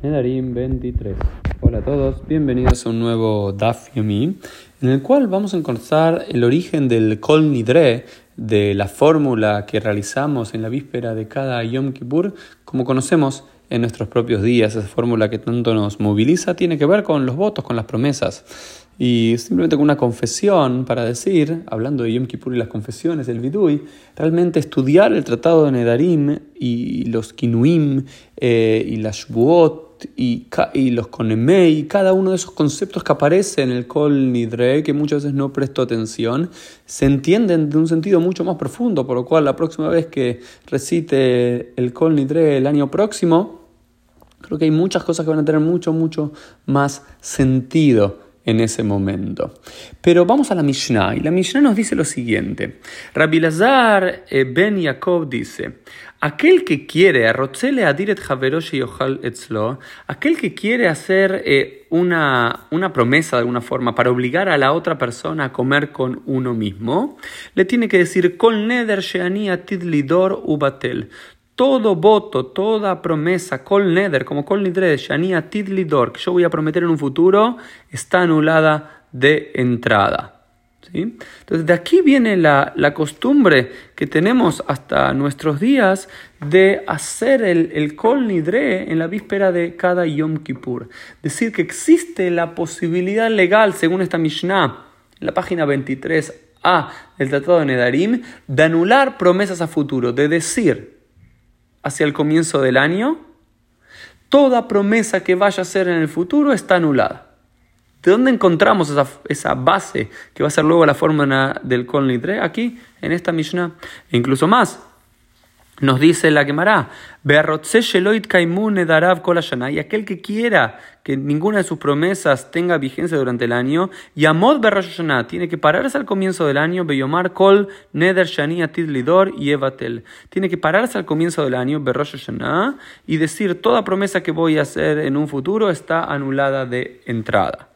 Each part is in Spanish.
Nedarim 23. Hola a todos, bienvenidos a un nuevo Daf Yomi, en el cual vamos a encontrar el origen del Kol Nidre, de la fórmula que realizamos en la víspera de cada Yom Kippur, como conocemos en nuestros propios días. Esa fórmula que tanto nos moviliza tiene que ver con los votos, con las promesas. Y simplemente con una confesión para decir, hablando de Yom Kippur y las confesiones, el Vidui, realmente estudiar el tratado de Nedarim y los Kinuim eh, y las Shbuot y, y los Konemei, cada uno de esos conceptos que aparece en el Kol Nidre, que muchas veces no presto atención, se entienden de un sentido mucho más profundo, por lo cual la próxima vez que recite el Kol Nidre el año próximo, creo que hay muchas cosas que van a tener mucho, mucho más sentido en ese momento. Pero vamos a la Mishnah, y la Mishnah nos dice lo siguiente. Rabbi Lazar eh, ben Yaakov dice, aquel que quiere, aquel que quiere hacer eh, una, una promesa de alguna forma para obligar a la otra persona a comer con uno mismo, le tiene que decir, Kol neder sheani tidlidor ubatel todo voto, toda promesa, kol neder, como kol nidre, shania tidlidor, que yo voy a prometer en un futuro, está anulada de entrada. ¿Sí? Entonces, de aquí viene la, costumbre que tenemos hasta nuestros días de hacer el, el kol nidre en la víspera de cada Yom Kippur. Decir que existe la posibilidad legal, según esta Mishnah, en la página 23a del Tratado de Nedarim, de anular promesas a futuro, de decir, hacia el comienzo del año, toda promesa que vaya a ser en el futuro está anulada. ¿De dónde encontramos esa, base que va a ser luego la fórmula del Kol Nidre? Aquí, en esta Mishnah. E incluso más, nos dice la quemará, y aquel que quiera que ninguna de sus promesas tenga vigencia durante el año, Yamod tiene que pararse al comienzo del año, Beyomar Kol Neder Shani Lidor y Evatel. Tiene que pararse al comienzo del año, y decir toda promesa que voy a hacer en un futuro está anulada de entrada.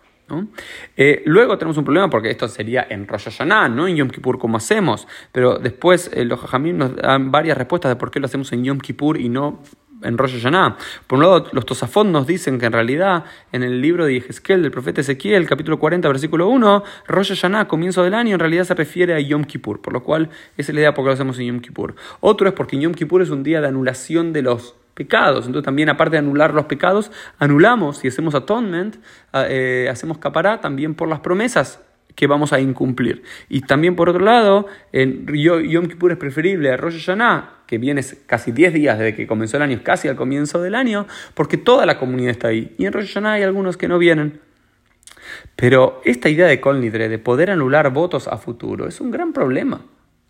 Eh, luego tenemos un problema porque esto sería en Rosh Hashanah, no en Yom Kippur como hacemos, pero después eh, los Jajamim nos dan varias respuestas de por qué lo hacemos en Yom Kippur y no en Rosh Hashanah. Por un lado, los Tosafot nos dicen que en realidad en el libro de Ezequiel, del profeta Ezequiel, capítulo 40, versículo 1, Rosh Hashanah, comienzo del año, en realidad se refiere a Yom Kippur, por lo cual esa es la idea por qué lo hacemos en Yom Kippur. Otro es porque Yom Kippur es un día de anulación de los pecados. Entonces también aparte de anular los pecados, anulamos y hacemos atonement, ah, eh, hacemos capará también por las promesas que vamos a incumplir. Y también por otro lado, en Yom Kippur es preferible a Rosh Hashanah, que viene casi 10 días desde que comenzó el año, casi al comienzo del año, porque toda la comunidad está ahí. Y en Rosh Hashanah hay algunos que no vienen. Pero esta idea de Kol de poder anular votos a futuro, es un gran problema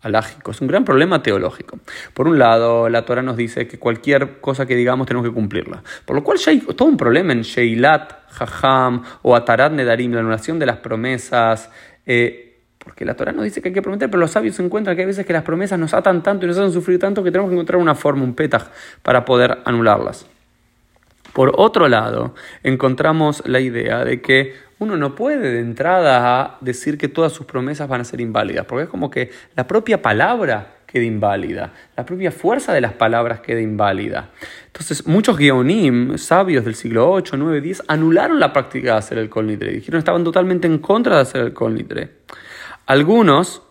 alágico, es un gran problema teológico. Por un lado, la Torah nos dice que cualquier cosa que digamos tenemos que cumplirla, por lo cual ya hay todo un problema en Sheilat, Jajam o Atarat Nedarim, la anulación de las promesas. Eh, porque la Torah nos dice que hay que prometer, pero los sabios encuentran que hay veces que las promesas nos atan tanto y nos hacen sufrir tanto que tenemos que encontrar una forma, un petaj, para poder anularlas. Por otro lado, encontramos la idea de que uno no puede de entrada decir que todas sus promesas van a ser inválidas, porque es como que la propia palabra queda inválida, la propia fuerza de las palabras queda inválida. Entonces, muchos guionim, sabios del siglo 8, 9, 10, anularon la práctica de hacer el Kol Dijeron estaban totalmente en contra de hacer el Kol Algunos,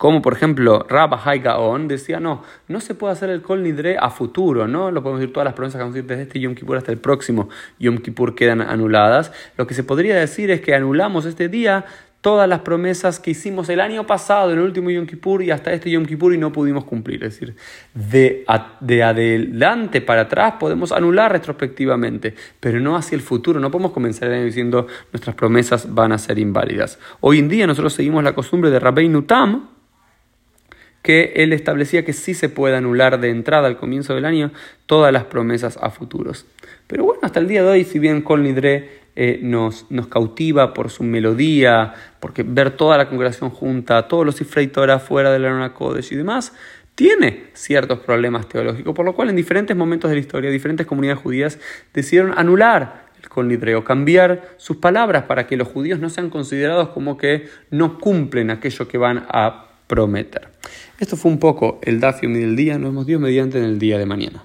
como por ejemplo Rabba Hai Gaon, decía, no, no se puede hacer el Kol Nidre a futuro, ¿no? Lo podemos decir, todas las promesas que vamos a decir desde este Yom Kippur hasta el próximo Yom Kippur quedan anuladas. Lo que se podría decir es que anulamos este día todas las promesas que hicimos el año pasado, el último Yom Kippur y hasta este Yom Kippur y no pudimos cumplir. Es decir, de, de adelante para atrás podemos anular retrospectivamente, pero no hacia el futuro. No podemos comenzar el año diciendo nuestras promesas van a ser inválidas. Hoy en día nosotros seguimos la costumbre de Rabbeinu Tam, que él establecía que sí se puede anular de entrada al comienzo del año todas las promesas a futuros. Pero bueno, hasta el día de hoy, si bien Kol Nidre eh, nos, nos, cautiva por su melodía, porque ver toda la congregación junta, todos los Ifreitora fuera de la Arona Kodesh y demás, tiene ciertos problemas teológicos, por lo cual en diferentes momentos de la historia, diferentes comunidades judías decidieron anular Nidre o cambiar sus palabras para que los judíos no sean considerados como que no cumplen aquello que van a prometer. Esto fue un poco el Dafium del día, nos hemos Dios mediante en el día de mañana.